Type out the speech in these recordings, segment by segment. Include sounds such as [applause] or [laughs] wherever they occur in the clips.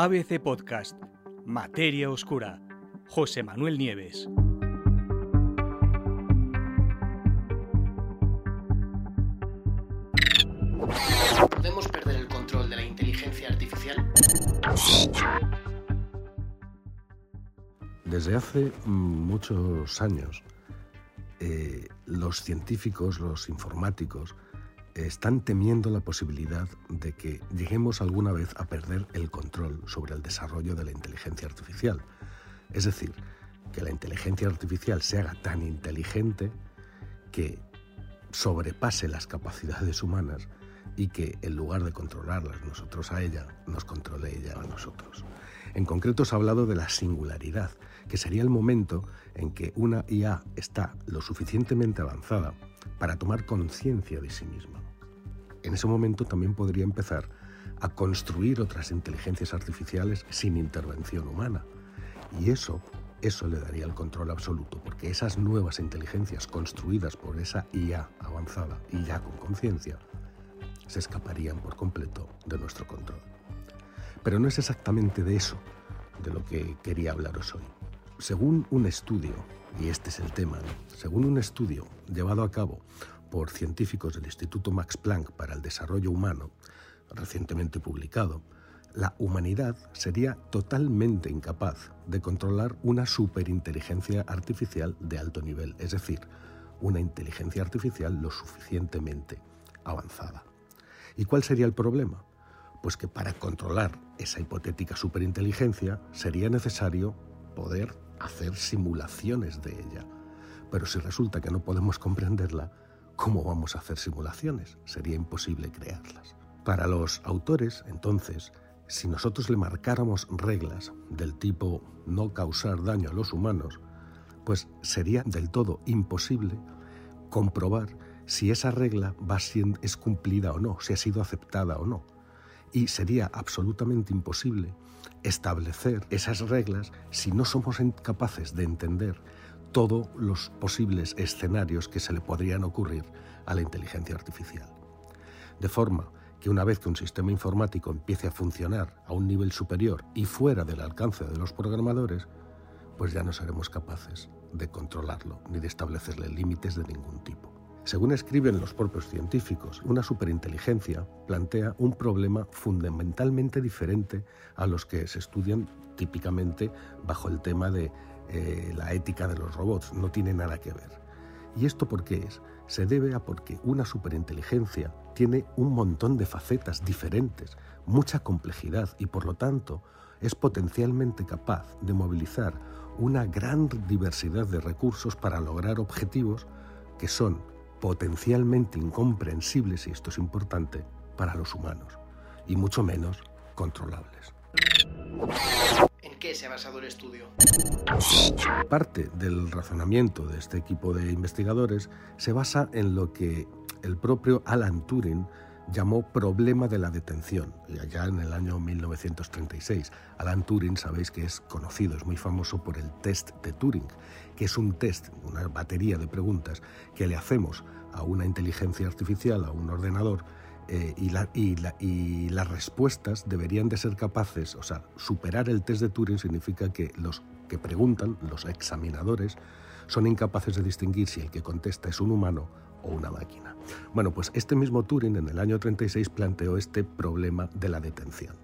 ABC Podcast, Materia Oscura, José Manuel Nieves. ¿Podemos perder el control de la inteligencia artificial? Desde hace muchos años, eh, los científicos, los informáticos, están temiendo la posibilidad de que lleguemos alguna vez a perder el control sobre el desarrollo de la inteligencia artificial. Es decir, que la inteligencia artificial se haga tan inteligente que sobrepase las capacidades humanas y que en lugar de controlarlas nosotros a ella, nos controle ella a nosotros. En concreto se ha hablado de la singularidad, que sería el momento en que una IA está lo suficientemente avanzada para tomar conciencia de sí misma. En ese momento también podría empezar a construir otras inteligencias artificiales sin intervención humana. Y eso, eso le daría el control absoluto, porque esas nuevas inteligencias construidas por esa IA avanzada y ya con conciencia, se escaparían por completo de nuestro control. Pero no es exactamente de eso de lo que quería hablaros hoy. Según un estudio, y este es el tema, según un estudio llevado a cabo por científicos del Instituto Max Planck para el Desarrollo Humano, recientemente publicado, la humanidad sería totalmente incapaz de controlar una superinteligencia artificial de alto nivel, es decir, una inteligencia artificial lo suficientemente avanzada. ¿Y cuál sería el problema? Pues que para controlar esa hipotética superinteligencia sería necesario poder hacer simulaciones de ella. Pero si resulta que no podemos comprenderla, ¿cómo vamos a hacer simulaciones? Sería imposible crearlas. Para los autores, entonces, si nosotros le marcáramos reglas del tipo no causar daño a los humanos, pues sería del todo imposible comprobar si esa regla va siendo, es cumplida o no, si ha sido aceptada o no. Y sería absolutamente imposible establecer esas reglas si no somos capaces de entender todos los posibles escenarios que se le podrían ocurrir a la inteligencia artificial. De forma que una vez que un sistema informático empiece a funcionar a un nivel superior y fuera del alcance de los programadores, pues ya no seremos capaces de controlarlo ni de establecerle límites de ningún tipo. Según escriben los propios científicos, una superinteligencia plantea un problema fundamentalmente diferente a los que se estudian típicamente bajo el tema de eh, la ética de los robots. No tiene nada que ver. ¿Y esto por qué es? Se debe a porque una superinteligencia tiene un montón de facetas diferentes, mucha complejidad y por lo tanto es potencialmente capaz de movilizar una gran diversidad de recursos para lograr objetivos que son potencialmente incomprensibles, y esto es importante, para los humanos, y mucho menos controlables. ¿En qué se ha basado el estudio? Parte del razonamiento de este equipo de investigadores se basa en lo que el propio Alan Turing llamó problema de la detención, allá en el año 1936. Alan Turing, sabéis que es conocido, es muy famoso por el test de Turing, que es un test, una batería de preguntas que le hacemos a una inteligencia artificial, a un ordenador, eh, y, y las respuestas deberían de ser capaces, o sea, superar el test de Turing significa que los que preguntan, los examinadores, son incapaces de distinguir si el que contesta es un humano o una máquina. Bueno, pues este mismo Turing en el año 36 planteó este problema de la detención.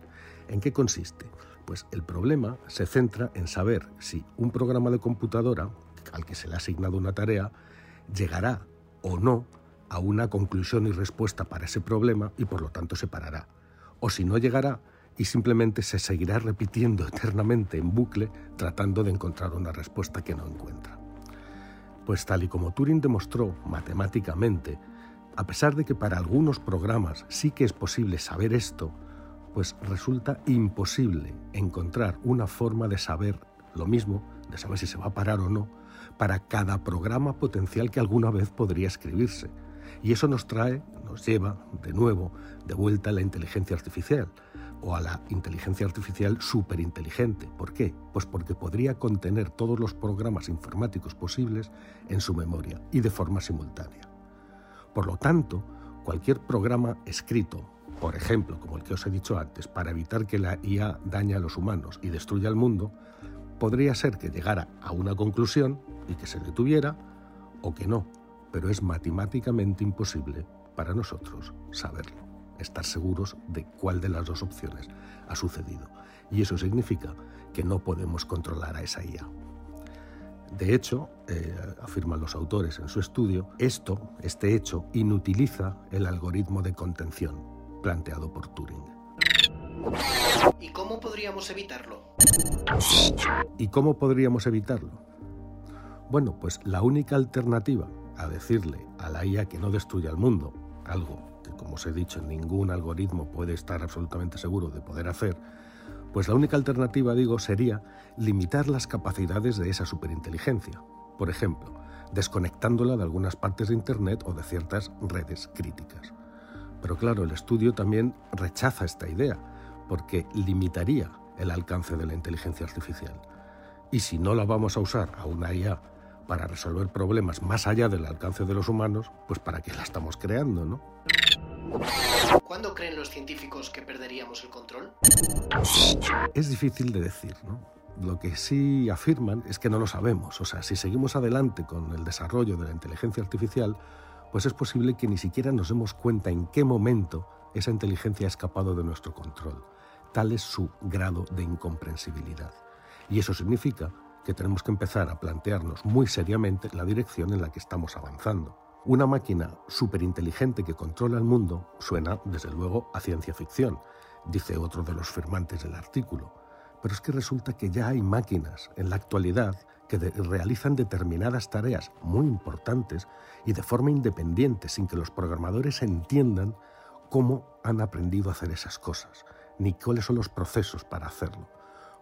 ¿En qué consiste? Pues el problema se centra en saber si un programa de computadora al que se le ha asignado una tarea llegará o no a una conclusión y respuesta para ese problema y por lo tanto se parará. O si no llegará y simplemente se seguirá repitiendo [laughs] eternamente en bucle tratando de encontrar una respuesta que no encuentra. Pues tal y como Turing demostró matemáticamente, a pesar de que para algunos programas sí que es posible saber esto, pues resulta imposible encontrar una forma de saber lo mismo, de saber si se va a parar o no, para cada programa potencial que alguna vez podría escribirse. Y eso nos trae, nos lleva de nuevo de vuelta a la inteligencia artificial, o a la inteligencia artificial superinteligente. ¿Por qué? Pues porque podría contener todos los programas informáticos posibles en su memoria y de forma simultánea. Por lo tanto, cualquier programa escrito por ejemplo, como el que os he dicho antes, para evitar que la IA dañe a los humanos y destruya el mundo, podría ser que llegara a una conclusión y que se detuviera, o que no, pero es matemáticamente imposible para nosotros saberlo, estar seguros de cuál de las dos opciones ha sucedido. Y eso significa que no podemos controlar a esa IA. De hecho, eh, afirman los autores en su estudio, esto, este hecho, inutiliza el algoritmo de contención planteado por Turing. ¿Y cómo podríamos evitarlo? ¿Y cómo podríamos evitarlo? Bueno, pues la única alternativa a decirle a la IA que no destruya el mundo, algo que, como os he dicho, ningún algoritmo puede estar absolutamente seguro de poder hacer, pues la única alternativa, digo, sería limitar las capacidades de esa superinteligencia. Por ejemplo, desconectándola de algunas partes de Internet o de ciertas redes críticas. Pero claro, el estudio también rechaza esta idea, porque limitaría el alcance de la inteligencia artificial. Y si no la vamos a usar a una IA para resolver problemas más allá del alcance de los humanos, pues para qué la estamos creando, ¿no? ¿Cuándo creen los científicos que perderíamos el control? Es difícil de decir, ¿no? Lo que sí afirman es que no lo sabemos. O sea, si seguimos adelante con el desarrollo de la inteligencia artificial, pues es posible que ni siquiera nos demos cuenta en qué momento esa inteligencia ha escapado de nuestro control. Tal es su grado de incomprensibilidad. Y eso significa que tenemos que empezar a plantearnos muy seriamente la dirección en la que estamos avanzando. Una máquina superinteligente que controla el mundo suena, desde luego, a ciencia ficción, dice otro de los firmantes del artículo. Pero es que resulta que ya hay máquinas en la actualidad que realizan determinadas tareas muy importantes y de forma independiente, sin que los programadores entiendan cómo han aprendido a hacer esas cosas, ni cuáles son los procesos para hacerlo.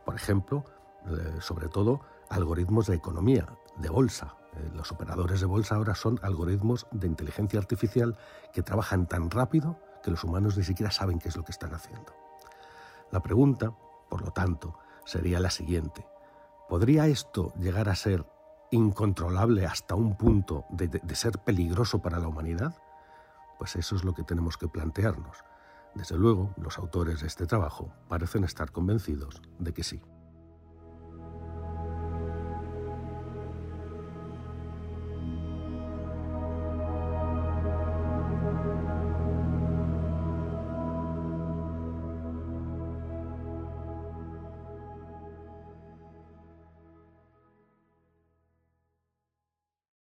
Por ejemplo, eh, sobre todo, algoritmos de economía, de bolsa, eh, los operadores de bolsa ahora son algoritmos de inteligencia artificial que trabajan tan rápido que los humanos ni siquiera saben qué es lo que están haciendo. La pregunta, por lo tanto, sería la siguiente. ¿Podría esto llegar a ser incontrolable hasta un punto de, de, ser peligroso para la humanidad? Pues eso es lo que tenemos que plantearnos. Desde luego, los autores de este trabajo parecen estar convencidos de que sí.